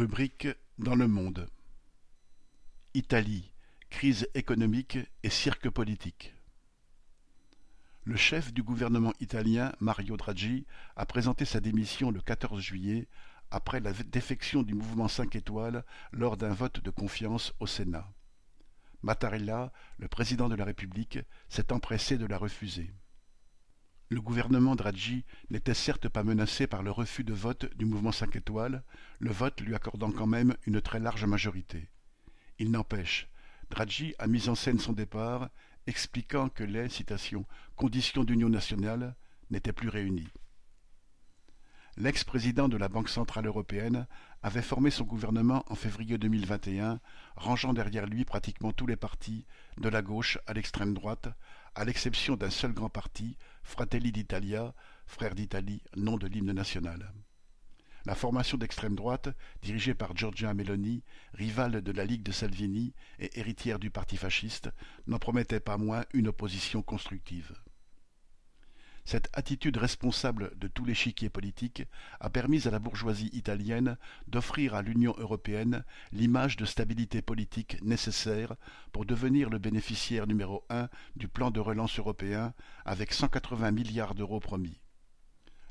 Rubrique dans le monde Italie, crise économique et cirque politique Le chef du gouvernement italien, Mario Draghi, a présenté sa démission le 14 juillet après la défection du mouvement 5 étoiles lors d'un vote de confiance au Sénat. Mattarella, le président de la République, s'est empressé de la refuser. Le gouvernement Draghi n'était certes pas menacé par le refus de vote du mouvement 5 étoiles, le vote lui accordant quand même une très large majorité. Il n'empêche, Draghi a mis en scène son départ, expliquant que les citation, conditions d'union nationale n'étaient plus réunies. L'ex-président de la Banque centrale européenne avait formé son gouvernement en février 2021, rangeant derrière lui pratiquement tous les partis, de la gauche à l'extrême droite, à l'exception d'un seul grand parti, Fratelli d'Italia, Frères d'Italie, nom de l'hymne national. La formation d'extrême droite, dirigée par Giorgia Meloni, rivale de la Ligue de Salvini et héritière du parti fasciste, n'en promettait pas moins une opposition constructive. Cette attitude responsable de tout l'échiquier politique a permis à la bourgeoisie italienne d'offrir à l'Union européenne l'image de stabilité politique nécessaire pour devenir le bénéficiaire numéro un du plan de relance européen avec 180 milliards d'euros promis.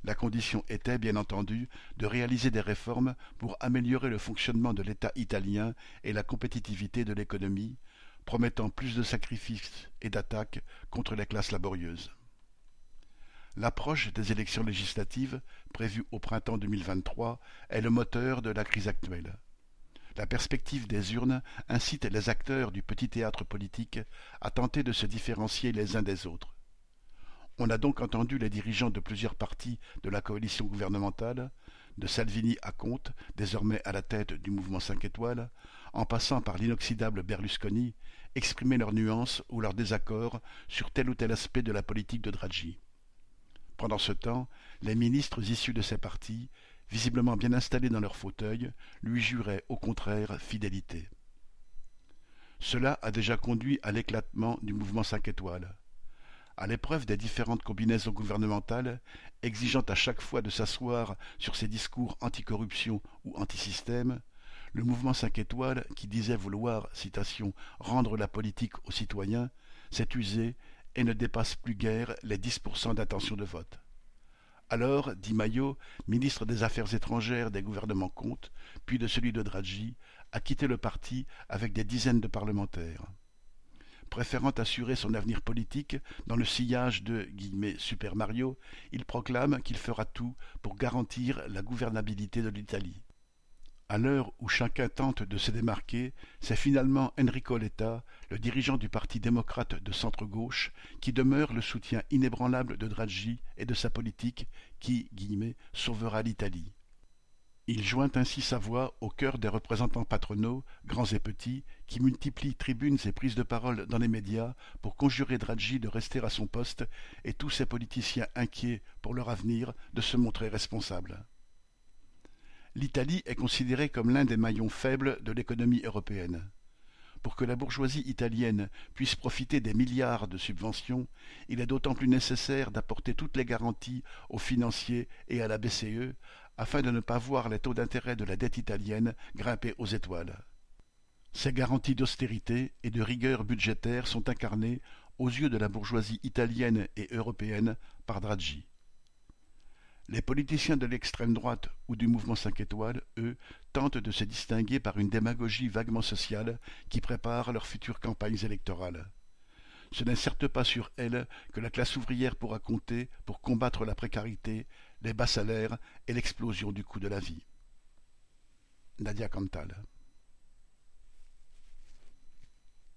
La condition était, bien entendu, de réaliser des réformes pour améliorer le fonctionnement de l'État italien et la compétitivité de l'économie, promettant plus de sacrifices et d'attaques contre les classes laborieuses. L'approche des élections législatives, prévues au printemps 2023, est le moteur de la crise actuelle. La perspective des urnes incite les acteurs du petit théâtre politique à tenter de se différencier les uns des autres. On a donc entendu les dirigeants de plusieurs partis de la coalition gouvernementale, de Salvini à Comte, désormais à la tête du mouvement 5 étoiles, en passant par l'inoxydable Berlusconi, exprimer leurs nuances ou leurs désaccords sur tel ou tel aspect de la politique de Draghi. Pendant ce temps, les ministres issus de ces partis, visiblement bien installés dans leurs fauteuils, lui juraient au contraire fidélité. Cela a déjà conduit à l'éclatement du mouvement 5 étoiles. À l'épreuve des différentes combinaisons gouvernementales, exigeant à chaque fois de s'asseoir sur ses discours anticorruption ou antisystème, le mouvement 5 étoiles, qui disait vouloir, citation, rendre la politique aux citoyens, s'est usé et ne dépasse plus guère les 10% d'intention de vote. Alors, dit Maillot, ministre des Affaires étrangères des gouvernements Comte, puis de celui de Draghi, a quitté le parti avec des dizaines de parlementaires. Préférant assurer son avenir politique dans le sillage de Super Mario, il proclame qu'il fera tout pour garantir la gouvernabilité de l'Italie. À l'heure où chacun tente de se démarquer, c'est finalement Enrico Letta, le dirigeant du Parti démocrate de centre-gauche, qui demeure le soutien inébranlable de Draghi et de sa politique qui guillemets, sauvera l'Italie. Il joint ainsi sa voix au cœur des représentants patronaux, grands et petits, qui multiplient tribunes et prises de parole dans les médias pour conjurer Draghi de rester à son poste et tous ces politiciens inquiets pour leur avenir de se montrer responsables l'Italie est considérée comme l'un des maillons faibles de l'économie européenne. Pour que la bourgeoisie italienne puisse profiter des milliards de subventions, il est d'autant plus nécessaire d'apporter toutes les garanties aux financiers et à la BCE afin de ne pas voir les taux d'intérêt de la dette italienne grimper aux étoiles. Ces garanties d'austérité et de rigueur budgétaire sont incarnées, aux yeux de la bourgeoisie italienne et européenne, par Draghi. Les politiciens de l'extrême droite ou du mouvement 5 étoiles, eux, tentent de se distinguer par une démagogie vaguement sociale qui prépare leurs futures campagnes électorales. Ce n'est certes pas sur elle que la classe ouvrière pourra compter pour combattre la précarité, les bas salaires et l'explosion du coût de la vie. Nadia Cantal